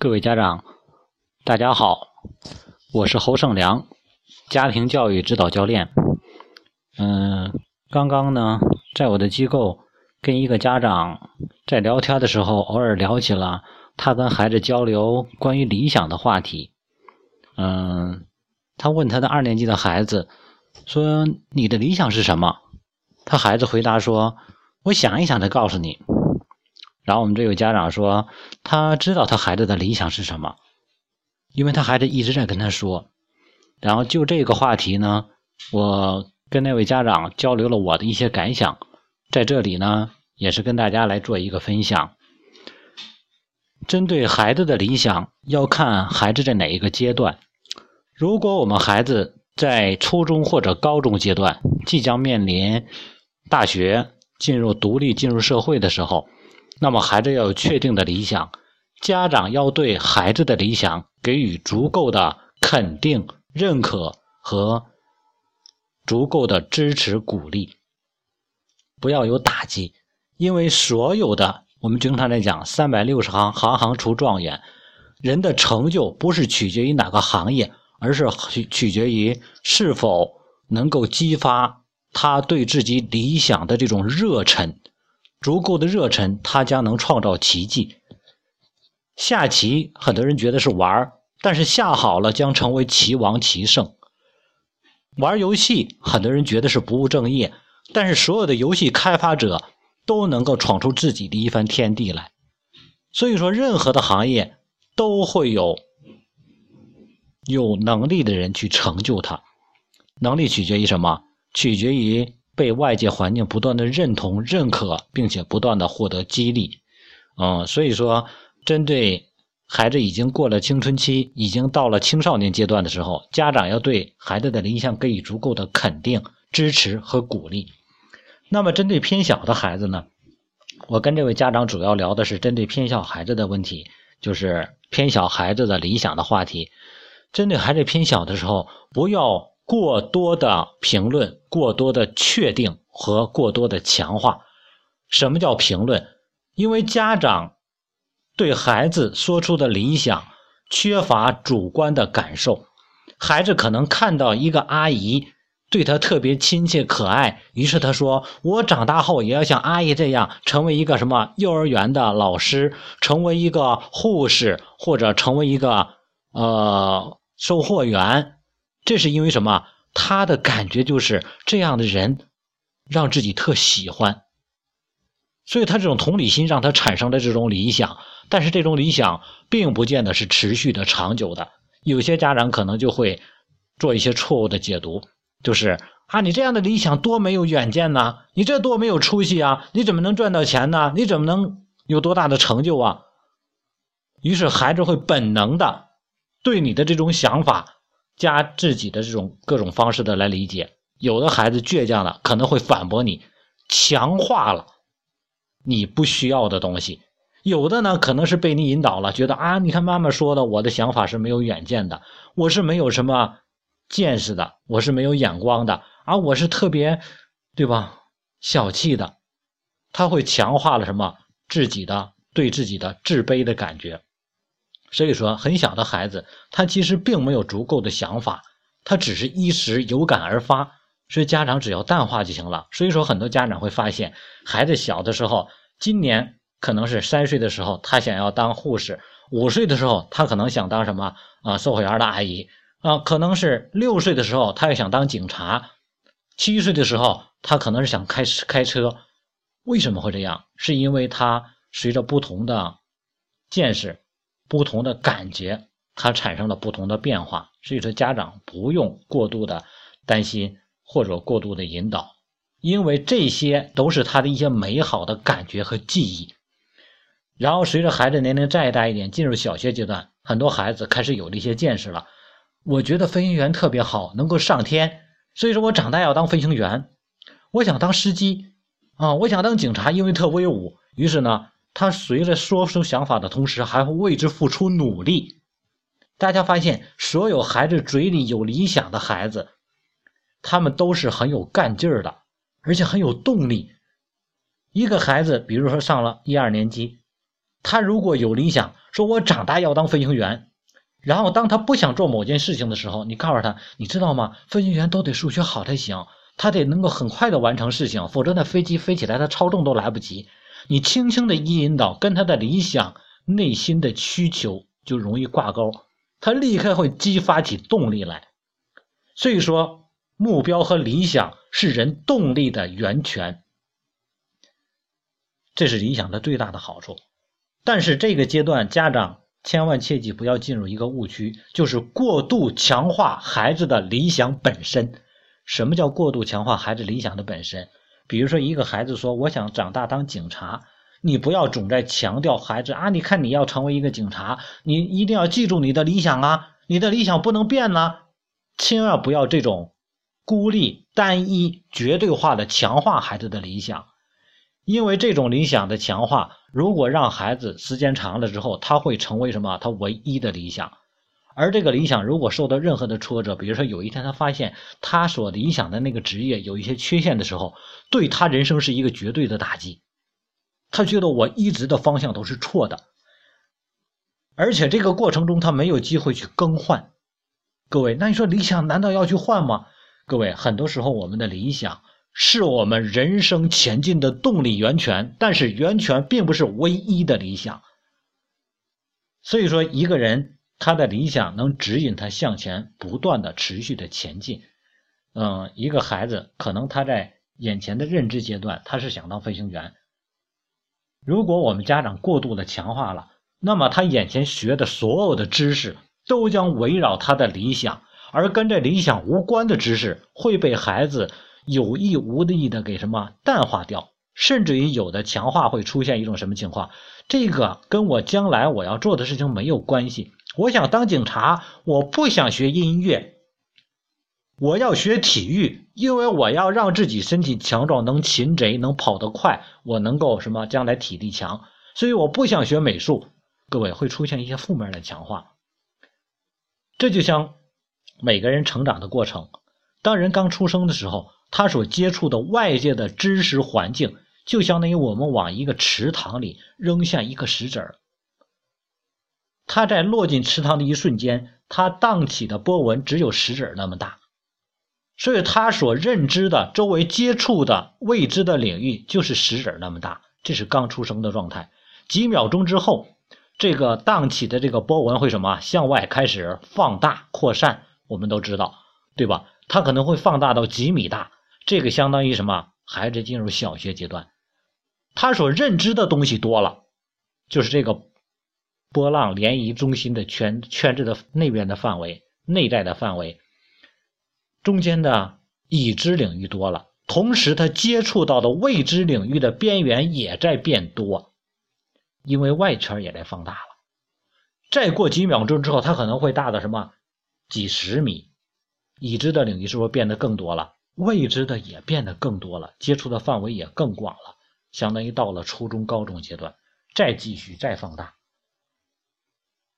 各位家长，大家好，我是侯胜良，家庭教育指导教练。嗯，刚刚呢，在我的机构跟一个家长在聊天的时候，偶尔聊起了他跟孩子交流关于理想的话题。嗯，他问他的二年级的孩子说：“你的理想是什么？”他孩子回答说：“我想一想再告诉你。”然后我们这位家长说，他知道他孩子的理想是什么，因为他孩子一直在跟他说。然后就这个话题呢，我跟那位家长交流了我的一些感想，在这里呢，也是跟大家来做一个分享。针对孩子的理想，要看孩子在哪一个阶段。如果我们孩子在初中或者高中阶段，即将面临大学、进入独立、进入社会的时候。那么，孩子要有确定的理想，家长要对孩子的理想给予足够的肯定、认可和足够的支持鼓励，不要有打击。因为所有的我们经常在讲“三百六十行，行行出状元”，人的成就不是取决于哪个行业，而是取取决于是否能够激发他对自己理想的这种热忱。足够的热忱，他将能创造奇迹。下棋，很多人觉得是玩但是下好了将成为棋王棋圣。玩游戏，很多人觉得是不务正业，但是所有的游戏开发者都能够闯出自己的一番天地来。所以说，任何的行业都会有有能力的人去成就它。能力取决于什么？取决于。被外界环境不断的认同、认可，并且不断的获得激励，嗯，所以说，针对孩子已经过了青春期，已经到了青少年阶段的时候，家长要对孩子的理想给予足够的肯定、支持和鼓励。那么，针对偏小的孩子呢，我跟这位家长主要聊的是针对偏小孩子的问题，就是偏小孩子的理想的话题。针对孩子偏小的时候，不要。过多的评论、过多的确定和过多的强化，什么叫评论？因为家长对孩子说出的理想缺乏主观的感受，孩子可能看到一个阿姨对他特别亲切可爱，于是他说：“我长大后也要像阿姨这样，成为一个什么幼儿园的老师，成为一个护士，或者成为一个呃售货员。”这是因为什么？他的感觉就是这样的人让自己特喜欢，所以他这种同理心让他产生了这种理想。但是这种理想并不见得是持续的、长久的。有些家长可能就会做一些错误的解读，就是啊，你这样的理想多没有远见呐！你这多没有出息啊！你怎么能赚到钱呢？你怎么能有多大的成就啊？于是孩子会本能的对你的这种想法。加自己的这种各种方式的来理解，有的孩子倔强了，可能会反驳你，强化了你不需要的东西；有的呢，可能是被你引导了，觉得啊，你看妈妈说的，我的想法是没有远见的，我是没有什么见识的，我是没有眼光的，啊，我是特别，对吧？小气的，他会强化了什么自己的对自己的自卑的感觉。所以说，很小的孩子，他其实并没有足够的想法，他只是一时有感而发，所以家长只要淡化就行了。所以说，很多家长会发现，孩子小的时候，今年可能是三岁的时候，他想要当护士；五岁的时候，他可能想当什么啊，售货员的阿姨啊；可能是六岁的时候，他又想当警察；七岁的时候，他可能是想开开车。为什么会这样？是因为他随着不同的见识。不同的感觉，它产生了不同的变化，所以说家长不用过度的担心或者过度的引导，因为这些都是他的一些美好的感觉和记忆。然后随着孩子年龄再大一点，进入小学阶段，很多孩子开始有了一些见识了。我觉得飞行员特别好，能够上天，所以说我长大要当飞行员。我想当司机啊，我想当警察，因为特威武。于是呢。他随着说出想法的同时，还会为之付出努力。大家发现，所有孩子嘴里有理想的孩子，他们都是很有干劲儿的，而且很有动力。一个孩子，比如说上了一二年级，他如果有理想，说我长大要当飞行员，然后当他不想做某件事情的时候，你告诉他，你知道吗？飞行员都得数学好才行，他得能够很快的完成事情，否则那飞机飞起来他超重都来不及。你轻轻的一引导，跟他的理想、内心的需求就容易挂钩，他立刻会激发起动力来。所以说，目标和理想是人动力的源泉。这是理想的最大的好处，但是这个阶段家长千万切记不要进入一个误区，就是过度强化孩子的理想本身。什么叫过度强化孩子理想的本身？比如说一个孩子说我想长大当警察，你不要总在强调孩子啊，你看你要成为一个警察，你一定要记住你的理想啊，你的理想不能变呢，千万不要这种孤立、单一、绝对化的强化孩子的理想。因为这种理想的强化，如果让孩子时间长了之后，他会成为什么？他唯一的理想。而这个理想如果受到任何的挫折，比如说有一天他发现他所理想的那个职业有一些缺陷的时候，对他人生是一个绝对的打击。他觉得我一直的方向都是错的，而且这个过程中他没有机会去更换。各位，那你说理想难道要去换吗？各位，很多时候我们的理想。是我们人生前进的动力源泉，但是源泉并不是唯一的理想。所以说，一个人他的理想能指引他向前不断的持续的前进。嗯，一个孩子可能他在眼前的认知阶段他是想当飞行员，如果我们家长过度的强化了，那么他眼前学的所有的知识都将围绕他的理想，而跟这理想无关的知识会被孩子。有意无意的给什么淡化掉，甚至于有的强化会出现一种什么情况？这个跟我将来我要做的事情没有关系。我想当警察，我不想学音乐，我要学体育，因为我要让自己身体强壮，能擒贼，能跑得快，我能够什么将来体力强，所以我不想学美术。各位会出现一些负面的强化。这就像每个人成长的过程，当人刚出生的时候。他所接触的外界的知识环境，就相当于我们往一个池塘里扔下一个石子儿。它在落进池塘的一瞬间，它荡起的波纹只有石子儿那么大，所以他所认知的周围接触的未知的领域就是石子儿那么大。这是刚出生的状态。几秒钟之后，这个荡起的这个波纹会什么？向外开始放大扩散。我们都知道，对吧？它可能会放大到几米大。这个相当于什么？孩子进入小学阶段，他所认知的东西多了，就是这个波浪涟漪中心的圈圈制的那边的范围、内在的范围，中间的已知领域多了，同时他接触到的未知领域的边缘也在变多，因为外圈也在放大了。再过几秒钟之后，它可能会大到什么？几十米，已知的领域是不是变得更多了？未知的也变得更多了，接触的范围也更广了，相当于到了初中、高中阶段，再继续再放大。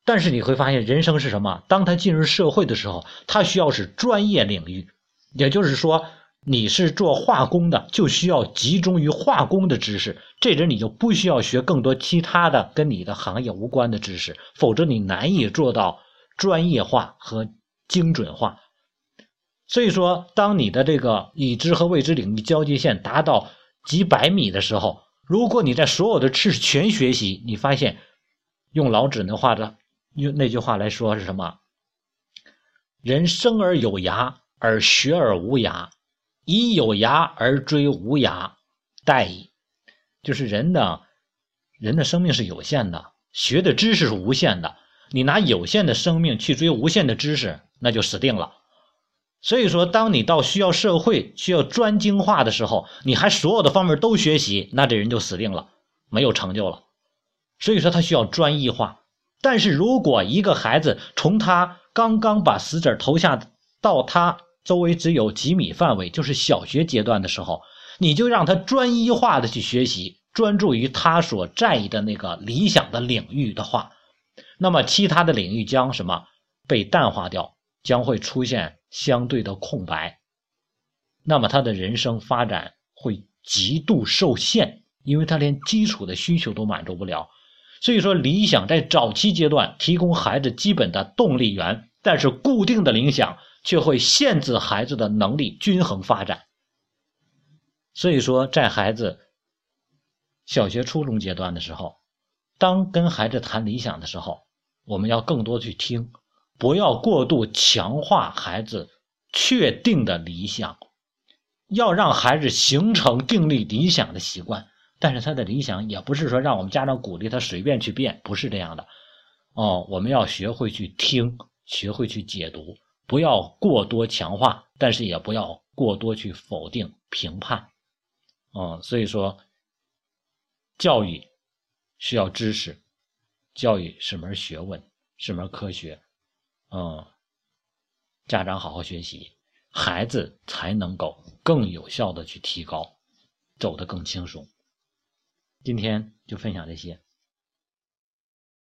但是你会发现，人生是什么？当他进入社会的时候，他需要是专业领域，也就是说，你是做化工的，就需要集中于化工的知识，这人你就不需要学更多其他的跟你的行业无关的知识，否则你难以做到专业化和精准化。所以说，当你的这个已知和未知领域交界线达到几百米的时候，如果你在所有的知识全学习，你发现，用老子那话的用那句话来说是什么？人生而有涯，而学而无涯，以有涯而追无涯，殆矣。就是人的，人的生命是有限的，学的知识是无限的，你拿有限的生命去追无限的知识，那就死定了。所以说，当你到需要社会、需要专精化的时候，你还所有的方面都学习，那这人就死定了，没有成就了。所以说，他需要专一化。但是如果一个孩子从他刚刚把石子投下到他周围只有几米范围，就是小学阶段的时候，你就让他专一化的去学习，专注于他所在意的那个理想的领域的话，那么其他的领域将什么被淡化掉，将会出现。相对的空白，那么他的人生发展会极度受限，因为他连基础的需求都满足不了。所以说，理想在早期阶段提供孩子基本的动力源，但是固定的理想却会限制孩子的能力均衡发展。所以说，在孩子小学、初中阶段的时候，当跟孩子谈理想的时候，我们要更多去听，不要过度强化孩子确定的理想，要让孩子形成定立理想的习惯。但是他的理想也不是说让我们家长鼓励他随便去变，不是这样的。哦，我们要学会去听，学会去解读，不要过多强化，但是也不要过多去否定、评判。嗯，所以说，教育需要知识，教育是门学问，是门科学。嗯，家长好好学习，孩子才能够更有效的去提高，走得更轻松。今天就分享这些。